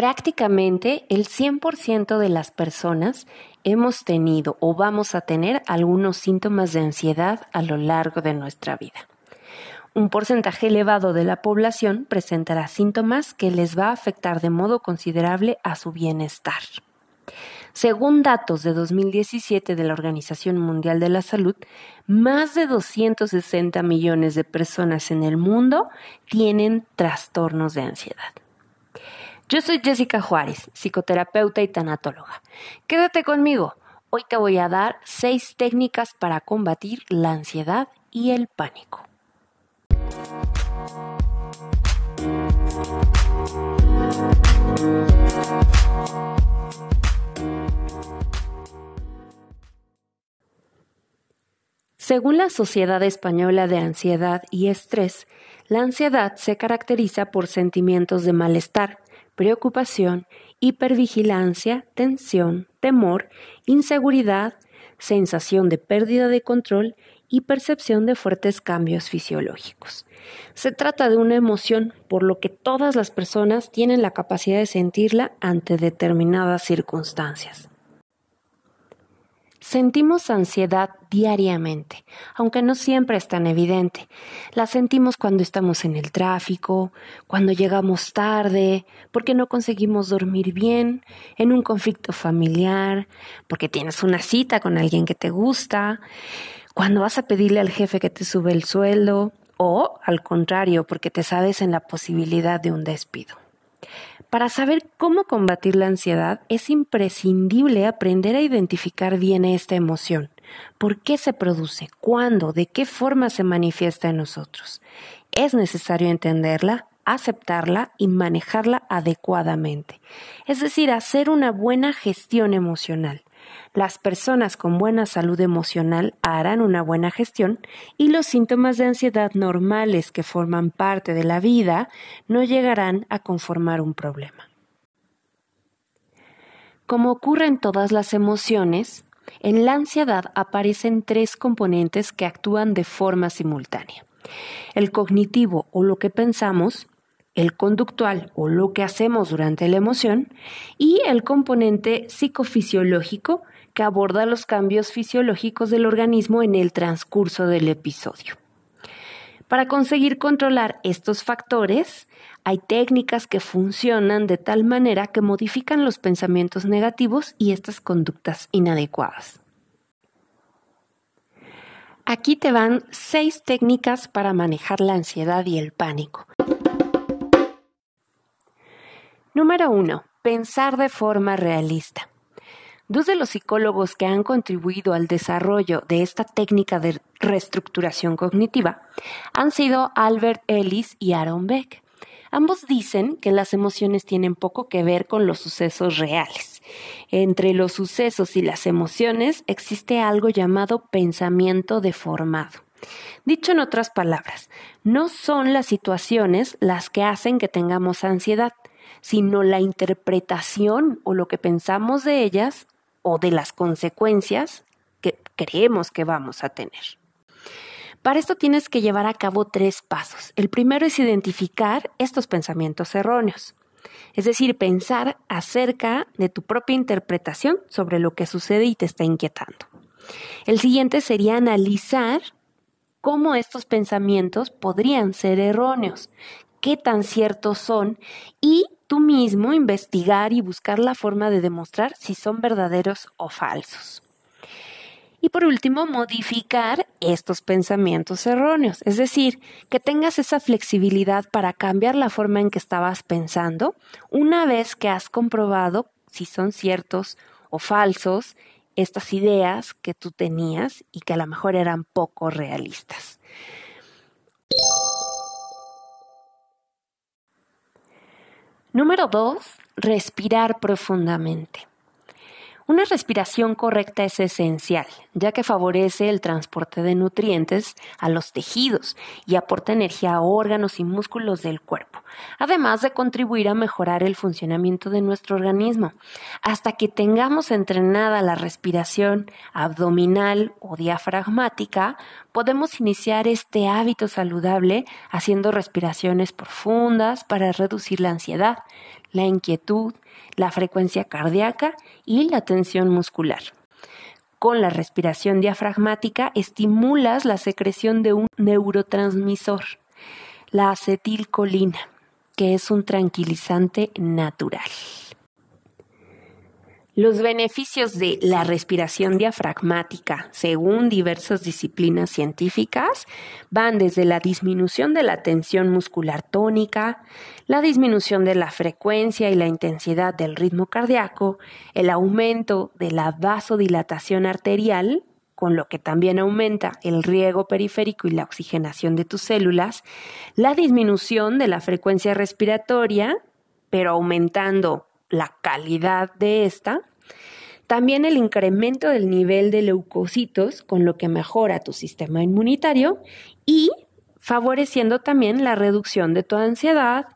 Prácticamente el 100% de las personas hemos tenido o vamos a tener algunos síntomas de ansiedad a lo largo de nuestra vida. Un porcentaje elevado de la población presentará síntomas que les va a afectar de modo considerable a su bienestar. Según datos de 2017 de la Organización Mundial de la Salud, más de 260 millones de personas en el mundo tienen trastornos de ansiedad. Yo soy Jessica Juárez, psicoterapeuta y tanatóloga. Quédate conmigo. Hoy te voy a dar seis técnicas para combatir la ansiedad y el pánico. Según la Sociedad Española de Ansiedad y Estrés, la ansiedad se caracteriza por sentimientos de malestar, preocupación, hipervigilancia, tensión, temor, inseguridad, sensación de pérdida de control y percepción de fuertes cambios fisiológicos. Se trata de una emoción, por lo que todas las personas tienen la capacidad de sentirla ante determinadas circunstancias. Sentimos ansiedad diariamente, aunque no siempre es tan evidente. La sentimos cuando estamos en el tráfico, cuando llegamos tarde, porque no conseguimos dormir bien, en un conflicto familiar, porque tienes una cita con alguien que te gusta, cuando vas a pedirle al jefe que te sube el sueldo, o al contrario, porque te sabes en la posibilidad de un despido. Para saber cómo combatir la ansiedad es imprescindible aprender a identificar bien esta emoción. ¿Por qué se produce? ¿Cuándo? ¿De qué forma se manifiesta en nosotros? Es necesario entenderla, aceptarla y manejarla adecuadamente. Es decir, hacer una buena gestión emocional. Las personas con buena salud emocional harán una buena gestión y los síntomas de ansiedad normales que forman parte de la vida no llegarán a conformar un problema. Como ocurre en todas las emociones, en la ansiedad aparecen tres componentes que actúan de forma simultánea. El cognitivo o lo que pensamos, el conductual o lo que hacemos durante la emoción y el componente psicofisiológico que aborda los cambios fisiológicos del organismo en el transcurso del episodio. Para conseguir controlar estos factores, hay técnicas que funcionan de tal manera que modifican los pensamientos negativos y estas conductas inadecuadas. Aquí te van seis técnicas para manejar la ansiedad y el pánico. Número 1. Pensar de forma realista. Dos de los psicólogos que han contribuido al desarrollo de esta técnica de reestructuración cognitiva han sido Albert Ellis y Aaron Beck. Ambos dicen que las emociones tienen poco que ver con los sucesos reales. Entre los sucesos y las emociones existe algo llamado pensamiento deformado. Dicho en otras palabras, no son las situaciones las que hacen que tengamos ansiedad, sino la interpretación o lo que pensamos de ellas o de las consecuencias que creemos que vamos a tener. Para esto tienes que llevar a cabo tres pasos. El primero es identificar estos pensamientos erróneos, es decir, pensar acerca de tu propia interpretación sobre lo que sucede y te está inquietando. El siguiente sería analizar cómo estos pensamientos podrían ser erróneos, qué tan ciertos son y tú mismo investigar y buscar la forma de demostrar si son verdaderos o falsos. Y por último, modificar estos pensamientos erróneos, es decir, que tengas esa flexibilidad para cambiar la forma en que estabas pensando una vez que has comprobado si son ciertos o falsos estas ideas que tú tenías y que a lo mejor eran poco realistas. Número dos, respirar profundamente. Una respiración correcta es esencial, ya que favorece el transporte de nutrientes a los tejidos y aporta energía a órganos y músculos del cuerpo, además de contribuir a mejorar el funcionamiento de nuestro organismo. Hasta que tengamos entrenada la respiración abdominal o diafragmática, podemos iniciar este hábito saludable haciendo respiraciones profundas para reducir la ansiedad, la inquietud, la frecuencia cardíaca y la tensión muscular. Con la respiración diafragmática estimulas la secreción de un neurotransmisor, la acetilcolina, que es un tranquilizante natural. Los beneficios de la respiración diafragmática, según diversas disciplinas científicas, van desde la disminución de la tensión muscular tónica, la disminución de la frecuencia y la intensidad del ritmo cardíaco, el aumento de la vasodilatación arterial, con lo que también aumenta el riego periférico y la oxigenación de tus células, la disminución de la frecuencia respiratoria, pero aumentando la calidad de esta, también el incremento del nivel de leucocitos, con lo que mejora tu sistema inmunitario y favoreciendo también la reducción de tu ansiedad,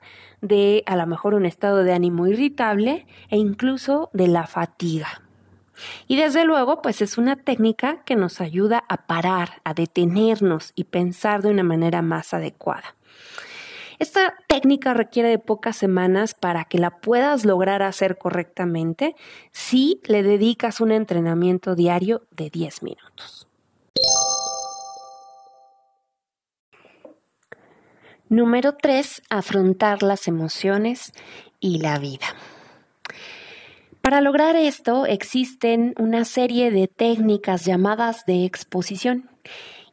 de a lo mejor un estado de ánimo irritable e incluso de la fatiga. Y desde luego, pues es una técnica que nos ayuda a parar, a detenernos y pensar de una manera más adecuada. Esta técnica requiere de pocas semanas para que la puedas lograr hacer correctamente si le dedicas un entrenamiento diario de 10 minutos. Número 3. Afrontar las emociones y la vida. Para lograr esto existen una serie de técnicas llamadas de exposición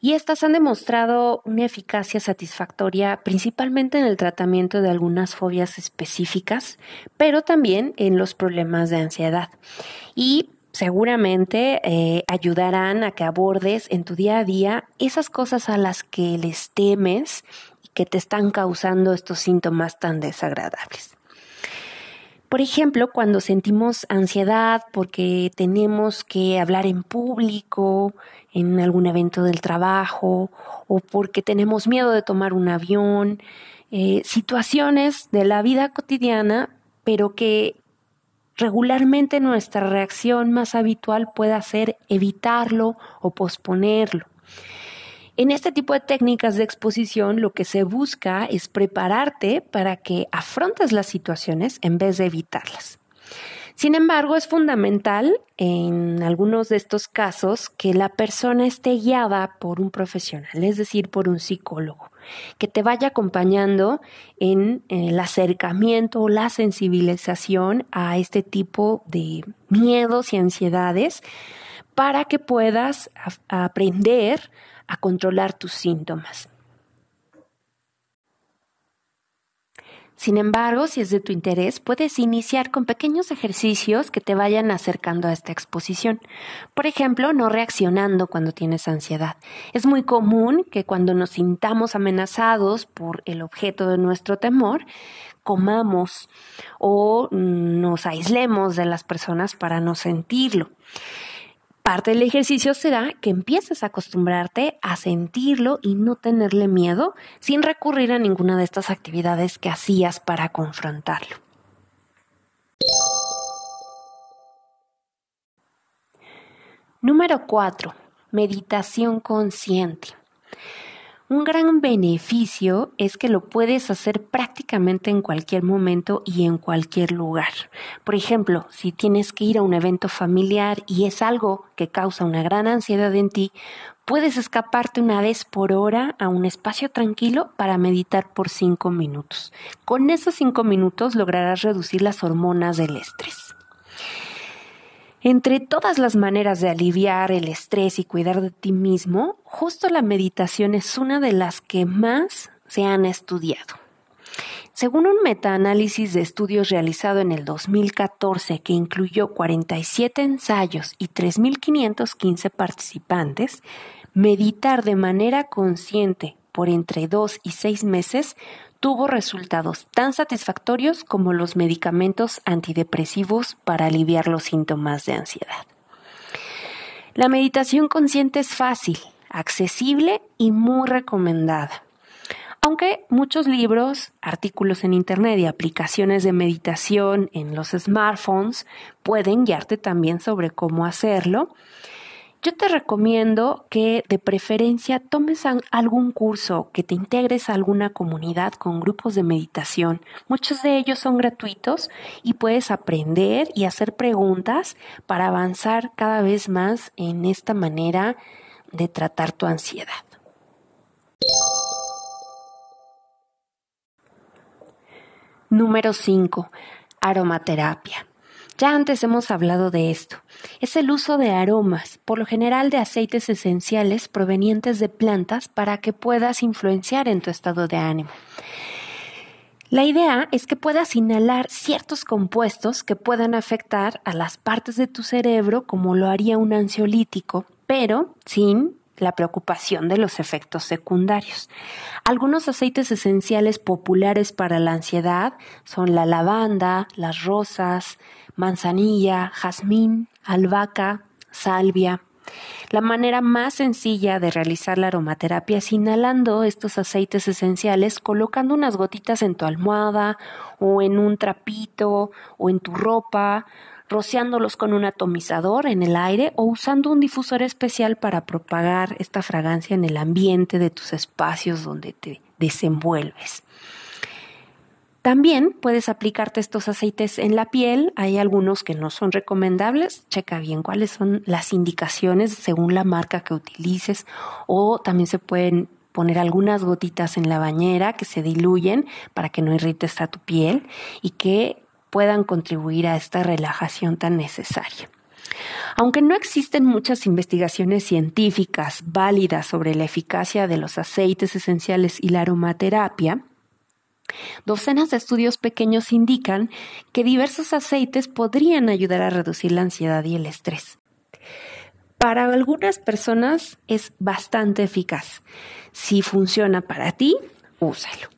y estas han demostrado una eficacia satisfactoria principalmente en el tratamiento de algunas fobias específicas, pero también en los problemas de ansiedad. Y seguramente eh, ayudarán a que abordes en tu día a día esas cosas a las que les temes y que te están causando estos síntomas tan desagradables. Por ejemplo, cuando sentimos ansiedad porque tenemos que hablar en público, en algún evento del trabajo, o porque tenemos miedo de tomar un avión, eh, situaciones de la vida cotidiana, pero que regularmente nuestra reacción más habitual pueda ser evitarlo o posponerlo. En este tipo de técnicas de exposición lo que se busca es prepararte para que afrontes las situaciones en vez de evitarlas. Sin embargo, es fundamental en algunos de estos casos que la persona esté guiada por un profesional, es decir, por un psicólogo, que te vaya acompañando en el acercamiento o la sensibilización a este tipo de miedos y ansiedades para que puedas aprender a controlar tus síntomas. Sin embargo, si es de tu interés, puedes iniciar con pequeños ejercicios que te vayan acercando a esta exposición. Por ejemplo, no reaccionando cuando tienes ansiedad. Es muy común que cuando nos sintamos amenazados por el objeto de nuestro temor, comamos o nos aislemos de las personas para no sentirlo. Parte del ejercicio será que empieces a acostumbrarte a sentirlo y no tenerle miedo sin recurrir a ninguna de estas actividades que hacías para confrontarlo. Número 4. Meditación consciente. Un gran beneficio es que lo puedes hacer prácticamente en cualquier momento y en cualquier lugar. Por ejemplo, si tienes que ir a un evento familiar y es algo que causa una gran ansiedad en ti, puedes escaparte una vez por hora a un espacio tranquilo para meditar por cinco minutos. Con esos cinco minutos lograrás reducir las hormonas del estrés. Entre todas las maneras de aliviar el estrés y cuidar de ti mismo, justo la meditación es una de las que más se han estudiado. Según un metaanálisis de estudios realizado en el 2014 que incluyó 47 ensayos y 3.515 participantes, meditar de manera consciente por entre dos y seis meses tuvo resultados tan satisfactorios como los medicamentos antidepresivos para aliviar los síntomas de ansiedad. La meditación consciente es fácil, accesible y muy recomendada. Aunque muchos libros, artículos en Internet y aplicaciones de meditación en los smartphones pueden guiarte también sobre cómo hacerlo, yo te recomiendo que de preferencia tomes algún curso, que te integres a alguna comunidad con grupos de meditación. Muchos de ellos son gratuitos y puedes aprender y hacer preguntas para avanzar cada vez más en esta manera de tratar tu ansiedad. Número 5. Aromaterapia. Ya antes hemos hablado de esto. Es el uso de aromas, por lo general de aceites esenciales provenientes de plantas para que puedas influenciar en tu estado de ánimo. La idea es que puedas inhalar ciertos compuestos que puedan afectar a las partes de tu cerebro como lo haría un ansiolítico, pero sin la preocupación de los efectos secundarios. Algunos aceites esenciales populares para la ansiedad son la lavanda, las rosas, manzanilla, jazmín, albahaca, salvia. La manera más sencilla de realizar la aromaterapia es inhalando estos aceites esenciales, colocando unas gotitas en tu almohada o en un trapito o en tu ropa, rociándolos con un atomizador en el aire o usando un difusor especial para propagar esta fragancia en el ambiente de tus espacios donde te desenvuelves. También puedes aplicarte estos aceites en la piel. Hay algunos que no son recomendables. Checa bien cuáles son las indicaciones según la marca que utilices. O también se pueden poner algunas gotitas en la bañera que se diluyen para que no irrites a tu piel y que puedan contribuir a esta relajación tan necesaria. Aunque no existen muchas investigaciones científicas válidas sobre la eficacia de los aceites esenciales y la aromaterapia, Docenas de estudios pequeños indican que diversos aceites podrían ayudar a reducir la ansiedad y el estrés. Para algunas personas es bastante eficaz. Si funciona para ti, úsalo.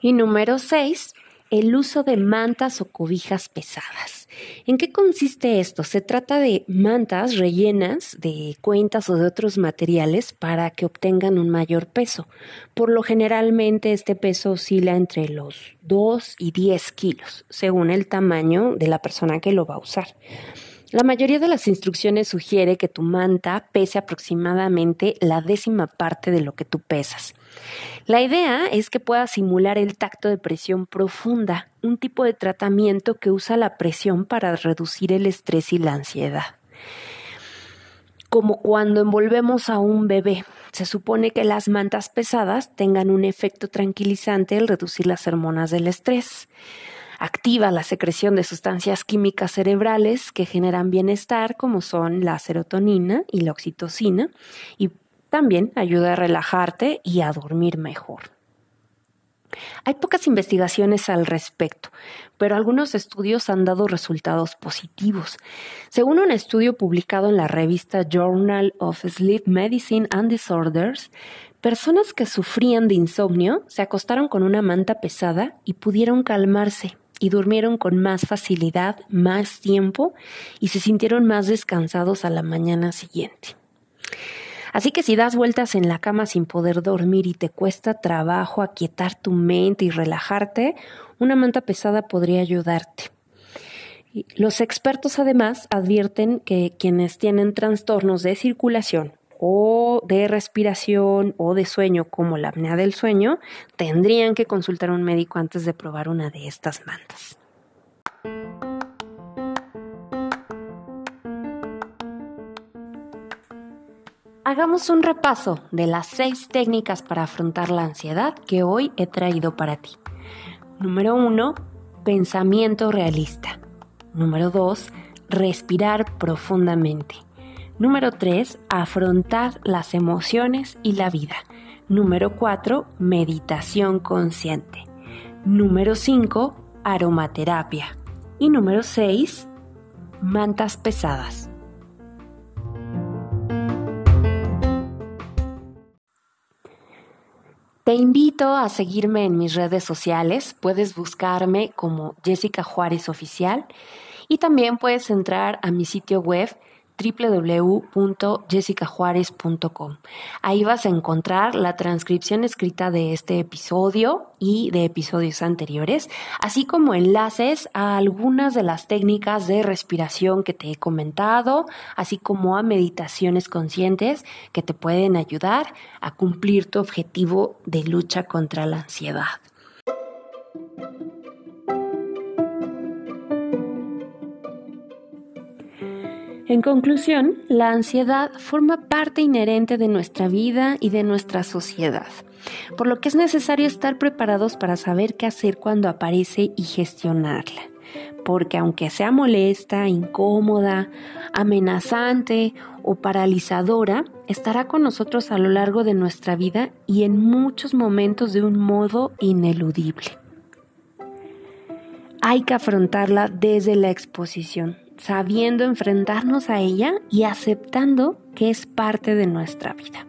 Y número 6, el uso de mantas o cobijas pesadas. ¿En qué consiste esto? Se trata de mantas rellenas de cuentas o de otros materiales para que obtengan un mayor peso. Por lo generalmente este peso oscila entre los 2 y 10 kilos, según el tamaño de la persona que lo va a usar. La mayoría de las instrucciones sugiere que tu manta pese aproximadamente la décima parte de lo que tú pesas. La idea es que pueda simular el tacto de presión profunda, un tipo de tratamiento que usa la presión para reducir el estrés y la ansiedad. Como cuando envolvemos a un bebé, se supone que las mantas pesadas tengan un efecto tranquilizante al reducir las hormonas del estrés activa la secreción de sustancias químicas cerebrales que generan bienestar, como son la serotonina y la oxitocina, y también ayuda a relajarte y a dormir mejor. Hay pocas investigaciones al respecto, pero algunos estudios han dado resultados positivos. Según un estudio publicado en la revista Journal of Sleep Medicine and Disorders, personas que sufrían de insomnio se acostaron con una manta pesada y pudieron calmarse y durmieron con más facilidad, más tiempo y se sintieron más descansados a la mañana siguiente. Así que si das vueltas en la cama sin poder dormir y te cuesta trabajo aquietar tu mente y relajarte, una manta pesada podría ayudarte. Los expertos además advierten que quienes tienen trastornos de circulación o de respiración o de sueño como la apnea del sueño, tendrían que consultar a un médico antes de probar una de estas mantas. Hagamos un repaso de las seis técnicas para afrontar la ansiedad que hoy he traído para ti. Número uno, pensamiento realista. Número dos, respirar profundamente. Número 3. Afrontar las emociones y la vida. Número 4. Meditación consciente. Número 5. Aromaterapia. Y número 6. Mantas pesadas. Te invito a seguirme en mis redes sociales. Puedes buscarme como Jessica Juárez Oficial y también puedes entrar a mi sitio web www.jessicajuárez.com. Ahí vas a encontrar la transcripción escrita de este episodio y de episodios anteriores, así como enlaces a algunas de las técnicas de respiración que te he comentado, así como a meditaciones conscientes que te pueden ayudar a cumplir tu objetivo de lucha contra la ansiedad. En conclusión, la ansiedad forma parte inherente de nuestra vida y de nuestra sociedad, por lo que es necesario estar preparados para saber qué hacer cuando aparece y gestionarla. Porque aunque sea molesta, incómoda, amenazante o paralizadora, estará con nosotros a lo largo de nuestra vida y en muchos momentos de un modo ineludible. Hay que afrontarla desde la exposición, sabiendo enfrentarnos a ella y aceptando que es parte de nuestra vida.